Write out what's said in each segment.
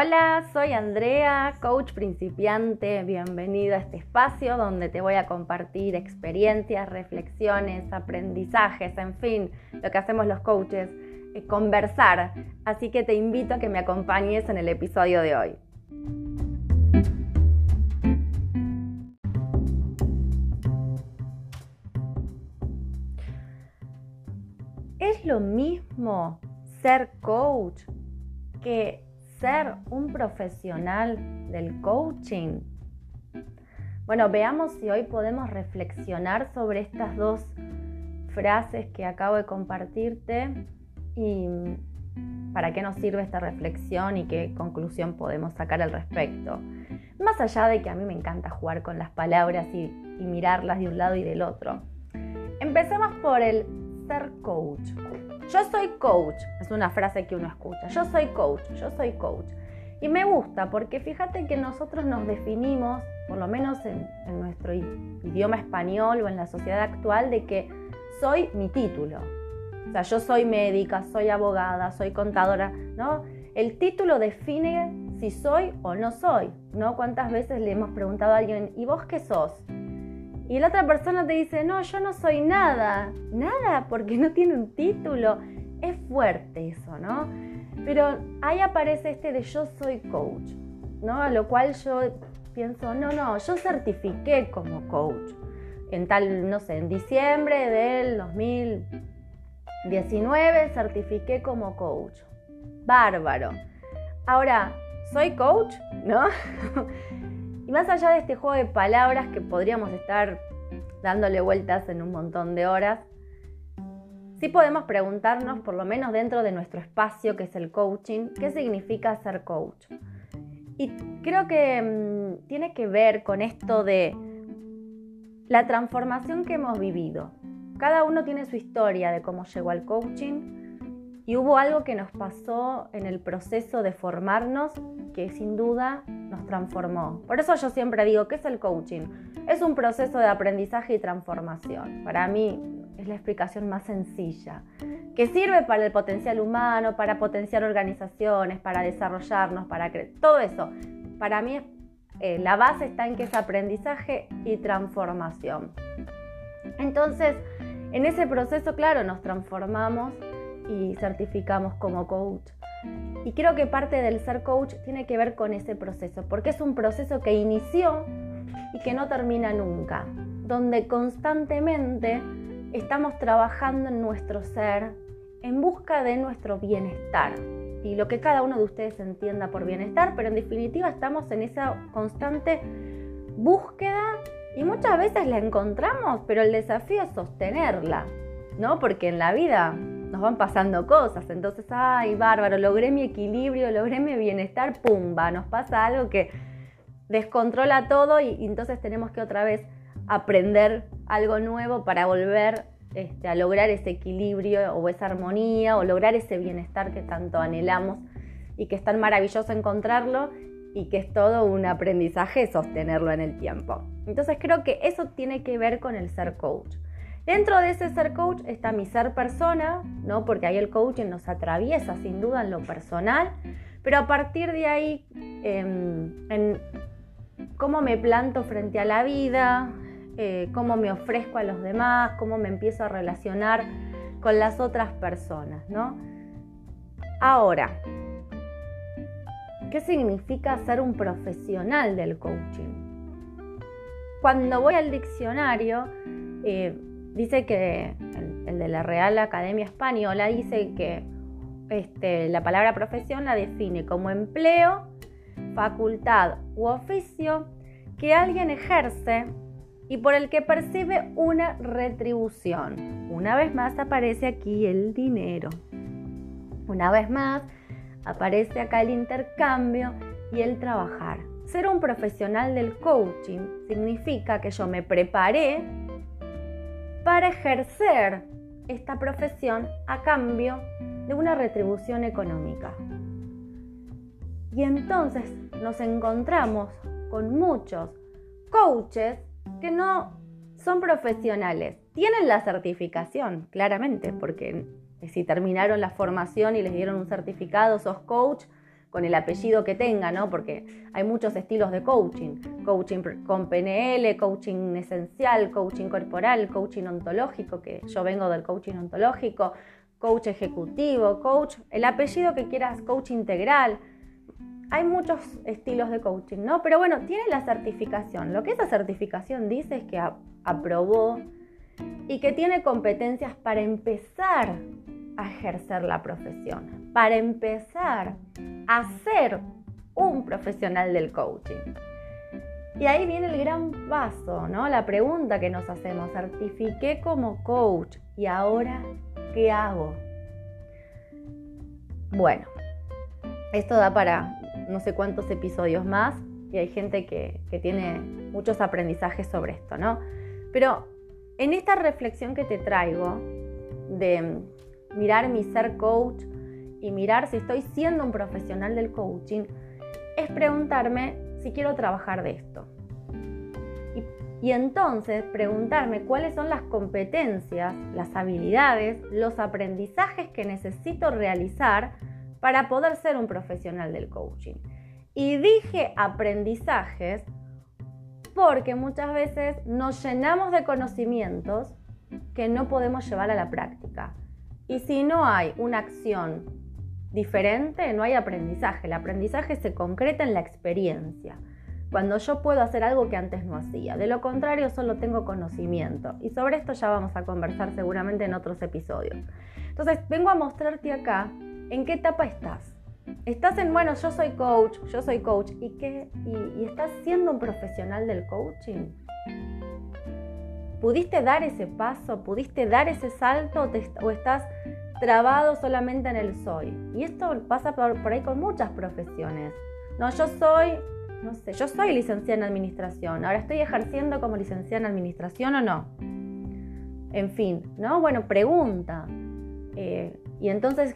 Hola, soy Andrea, coach principiante. Bienvenido a este espacio donde te voy a compartir experiencias, reflexiones, aprendizajes, en fin, lo que hacemos los coaches, eh, conversar. Así que te invito a que me acompañes en el episodio de hoy. ¿Es lo mismo ser coach que ser un profesional del coaching? Bueno, veamos si hoy podemos reflexionar sobre estas dos frases que acabo de compartirte y para qué nos sirve esta reflexión y qué conclusión podemos sacar al respecto. Más allá de que a mí me encanta jugar con las palabras y, mirarlas de un lado y del otro. Empecemos por el ser coach. Yo soy coach, es una frase que uno escucha. Yo soy coach, yo soy coach. Y me gusta porque fíjate que nosotros nos definimos, por lo menos en, nuestro idioma español o en la sociedad actual, de que soy mi título. O sea, yo soy médica, soy abogada, soy contadora, ¿no? El título define si soy o no soy, ¿no? ¿Cuántas veces le hemos preguntado a alguien, ¿y vos qué sos? Y la otra persona te dice, no, yo no soy nada, nada, porque no tiene un título. Es fuerte eso, ¿no? Pero ahí aparece este de yo soy coach, ¿no? A lo cual yo pienso, no, no, yo certifiqué como coach. En tal, no sé, en diciembre del 2019 certifiqué como coach. Bárbaro. Ahora, ¿soy coach? ¿No? Y más allá de este juego de palabras que podríamos estar dándole vueltas en un montón de horas, sí podemos preguntarnos, por lo menos dentro de nuestro espacio que es el coaching, qué significa ser coach. Y creo que mm, tiene que ver con esto de la transformación que hemos vivido. Cada uno tiene su historia de cómo llegó al coaching y hubo algo que nos pasó en el proceso de formarnos que sin duda nos transformó. Por eso yo siempre digo, ¿qué es el coaching? Es un proceso de aprendizaje y transformación. Para mí es la explicación más sencilla, que sirve para el potencial humano, para potenciar organizaciones, para desarrollarnos, para creer. Todo eso. Para mí eh, la base está en que es aprendizaje y transformación. Entonces, en ese proceso, claro, nos transformamos y certificamos como coach. Y creo que parte del ser coach tiene que ver con ese proceso, porque es un proceso que inició y que no termina nunca, donde constantemente estamos trabajando en nuestro ser en busca de nuestro bienestar y lo que cada uno de ustedes entienda por bienestar, pero en definitiva estamos en esa constante búsqueda y muchas veces la encontramos, pero el desafío es sostenerla, ¿no? Porque en la vida nos van pasando cosas. Entonces, ay, bárbaro, logré mi equilibrio, logré mi bienestar, pumba, nos pasa algo que descontrola todo y, entonces tenemos que otra vez aprender algo nuevo para volver este, a lograr ese equilibrio o esa armonía o lograr ese bienestar que tanto anhelamos y que es tan maravilloso encontrarlo y que es todo un aprendizaje sostenerlo en el tiempo. Entonces creo que eso tiene que ver con el ser coach. Dentro de ese ser coach está mi ser persona, ¿no? Porque ahí el coaching nos atraviesa sin duda en lo personal, pero a partir de ahí, em, en cómo me planto frente a la vida, eh, cómo me ofrezco a los demás, cómo me empiezo a relacionar con las otras personas, ¿no? Ahora, ¿qué significa ser un profesional del coaching? Cuando voy al diccionario, eh, dice que el, de la Real Academia Española dice que este, la palabra profesión la define como empleo, facultad u oficio que alguien ejerce y por el que percibe una retribución. Una vez más aparece aquí el dinero. Una vez más aparece acá el intercambio y el trabajar. Ser un profesional del coaching significa que yo me preparé para ejercer esta profesión a cambio de una retribución económica. Y entonces nos encontramos con muchos coaches que no son profesionales. Tienen la certificación, claramente, porque si terminaron la formación y les dieron un certificado, sos coach, con el apellido que tenga, ¿no? Porque hay muchos estilos de coaching. Coaching con PNL, coaching esencial, coaching corporal, coaching ontológico, que yo vengo del coaching ontológico, coach ejecutivo, coach, el apellido que quieras, coach integral. Hay muchos estilos de coaching, ¿no? Pero bueno, tiene la certificación. Lo que esa certificación dice es que aprobó y que tiene competencias para empezar a ejercer la profesión, para empezar a ser un profesional del coaching. Y ahí viene el gran paso, ¿no? La pregunta que nos hacemos, certifiqué como coach y ahora, ¿qué hago? Bueno, esto da para no sé cuántos episodios más y hay gente que, que tiene muchos aprendizajes sobre esto, ¿no? Pero en esta reflexión que te traigo de mirar mi ser coach y mirar si estoy siendo un profesional del coaching, es preguntarme si quiero trabajar de esto. Y, entonces preguntarme cuáles son las competencias, las habilidades, los aprendizajes que necesito realizar para poder ser un profesional del coaching. Y dije aprendizajes porque muchas veces nos llenamos de conocimientos que no podemos llevar a la práctica. Y si no hay una acción diferente, no hay aprendizaje. El aprendizaje se concreta en la experiencia. Cuando yo puedo hacer algo que antes no hacía. De lo contrario, solo tengo conocimiento. Y sobre esto ya vamos a conversar seguramente en otros episodios. Entonces, vengo a mostrarte acá en qué etapa estás. Estás en, bueno, yo soy coach, yo soy coach. ¿Y qué? ¿Y, estás siendo un profesional del coaching? ¿Pudiste dar ese paso? ¿Pudiste dar ese salto? ¿O, estás trabado solamente en el soy? Y esto pasa por, ahí con muchas profesiones. No, yo soy, no sé, yo soy licenciada en administración. Ahora estoy ejerciendo como licenciada en administración o no. En fin, ¿no? Bueno, pregunta. Eh, y entonces,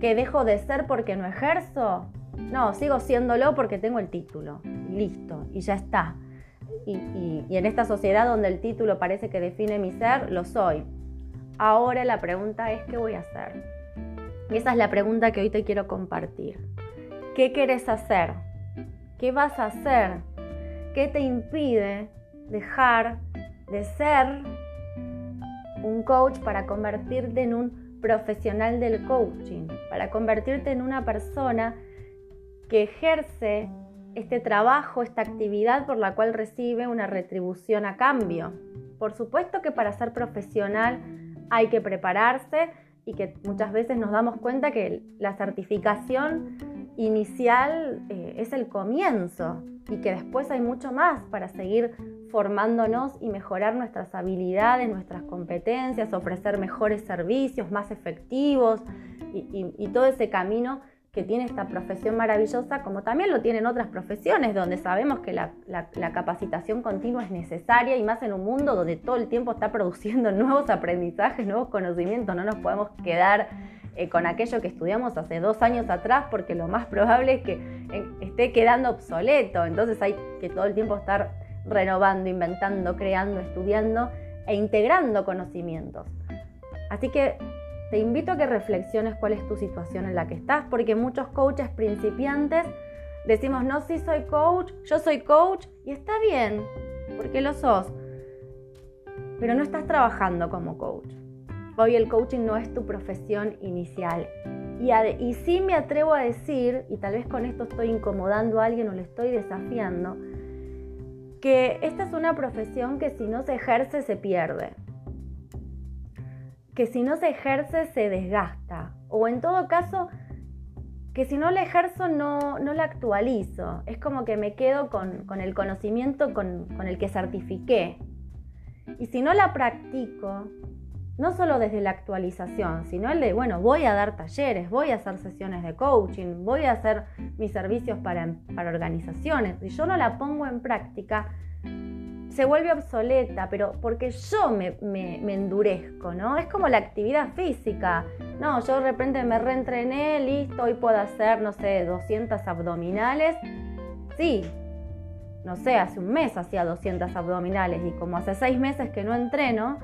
¿qué dejo de ser porque no ejerzo? No, sigo siéndolo porque tengo el título. Listo, y ya está y, en esta sociedad donde el título parece que define mi ser, lo soy. Ahora la pregunta es, ¿qué voy a hacer? Y esa es la pregunta que hoy te quiero compartir. ¿Qué quieres hacer? ¿Qué vas a hacer? ¿Qué te impide dejar de ser un coach para convertirte en un profesional del coaching? Para convertirte en una persona que ejerce este trabajo, esta actividad por la cual recibe una retribución a cambio. Por supuesto que para ser profesional hay que prepararse y que muchas veces nos damos cuenta que la certificación inicial eh, es el comienzo y que después hay mucho más para seguir formándonos y mejorar nuestras habilidades, nuestras competencias, ofrecer mejores servicios, más efectivos y todo ese camino que tiene esta profesión maravillosa, como también lo tienen otras profesiones, donde sabemos que la, capacitación continua es necesaria y más en un mundo donde todo el tiempo está produciendo nuevos aprendizajes, nuevos conocimientos. No nos podemos quedar eh, con aquello que estudiamos hace dos años atrás, porque lo más probable es que eh, esté quedando obsoleto. Entonces hay que todo el tiempo estar renovando, inventando, creando, estudiando e integrando conocimientos. Así que te invito a que reflexiones cuál es tu situación en la que estás, porque muchos coaches principiantes decimos, no, sí soy coach, yo soy coach, y está bien, porque lo sos, pero no estás trabajando como coach. Hoy el coaching no es tu profesión inicial. Y, y sí me atrevo a decir, y tal vez con esto estoy incomodando a alguien o le estoy desafiando, que esta es una profesión que si no se ejerce se pierde que si no se ejerce se desgasta. O en todo caso, que si no la ejerzo no, no la actualizo. Es como que me quedo con, el conocimiento con, con, el que certifiqué. Y si no la practico, no solo desde la actualización, sino el de, bueno, voy a dar talleres, voy a hacer sesiones de coaching, voy a hacer mis servicios para, para organizaciones. Si yo no la pongo en práctica, se vuelve obsoleta, pero porque yo me, endurezco, ¿no? Es como la actividad física. No, yo de repente me reentrené, listo, hoy puedo hacer, no sé, 200 abdominales. Sí, no sé, hace un mes hacía 200 abdominales y como hace seis meses que no entreno,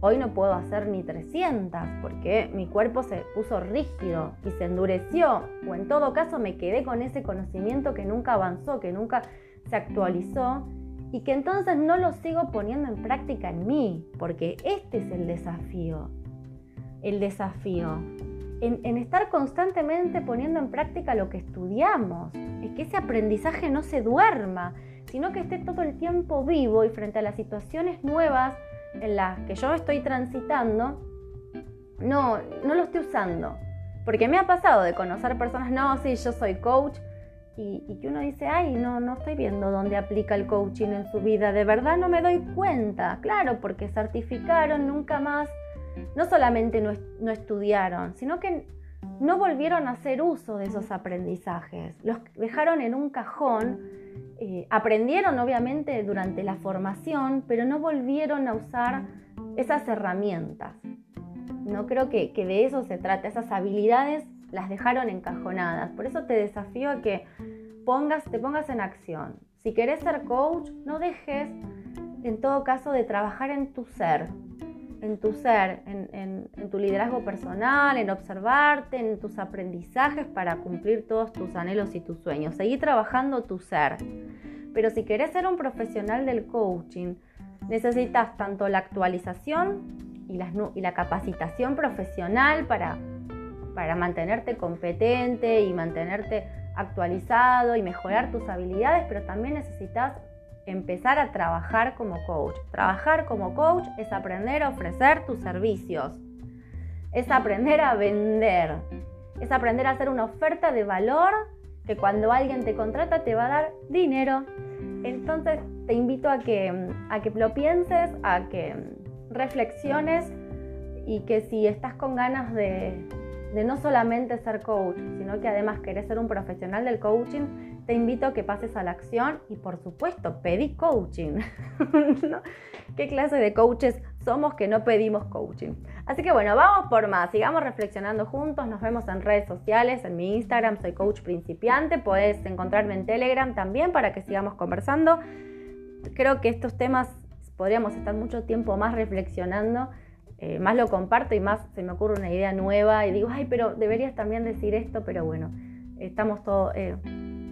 Hoy no puedo hacer ni 300 porque mi cuerpo se puso rígido y se endureció. O en todo caso me quedé con ese conocimiento que nunca avanzó, que nunca se actualizó y que entonces no lo sigo poniendo en práctica en mí, porque este es el desafío. El desafío. En, estar constantemente poniendo en práctica lo que estudiamos. Es que ese aprendizaje no se duerma, sino que esté todo el tiempo vivo y frente a las situaciones nuevas en las que yo estoy transitando, no, no lo estoy usando. Porque me ha pasado de conocer personas, no, sí, yo soy coach, y, y, que uno dice, ay, no, no estoy viendo dónde aplica el coaching en su vida, de verdad no me doy cuenta. Claro, porque certificaron, nunca más, no solamente no, no estudiaron, sino que no volvieron a hacer uso de esos aprendizajes, los dejaron en un cajón eh, aprendieron obviamente durante la formación, pero no volvieron a usar esas herramientas. No creo que, de eso se trata, esas habilidades las dejaron encajonadas. Por eso te desafío a que pongas, te pongas en acción. Si querés ser coach, no dejes en todo caso de trabajar en tu ser, en tu ser, en, tu liderazgo personal, en observarte, en tus aprendizajes para cumplir todos tus anhelos y tus sueños. Seguí trabajando tu ser. Pero si querés ser un profesional del coaching, necesitas tanto la actualización y la, y la capacitación profesional para, para mantenerte competente y mantenerte actualizado y mejorar tus habilidades, pero también necesitas empezar a trabajar como coach. Trabajar como coach es aprender a ofrecer tus servicios, es aprender a vender, es aprender a hacer una oferta de valor que cuando alguien te contrata te va a dar dinero. Entonces te invito a que, a que lo pienses, a que reflexiones y que si estás con ganas de, de no solamente ser coach, sino que además querés ser un profesional del coaching, te invito a que pases a la acción y por supuesto pedí coaching. ¿Qué clase de coaches somos que no pedimos coaching? Así que bueno, vamos por más, sigamos reflexionando juntos, nos vemos en redes sociales, en mi Instagram soy coach principiante, puedes encontrarme en Telegram también para que sigamos conversando. Creo que estos temas podríamos estar mucho tiempo más reflexionando. Eh, más lo comparto y más se me ocurre una idea nueva y digo, ay, pero deberías también decir esto, pero bueno, estamos todos, eh,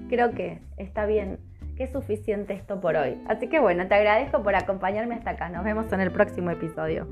creo que está bien, que es suficiente esto por hoy. Así que bueno, te agradezco por acompañarme hasta acá. Nos vemos en el próximo episodio.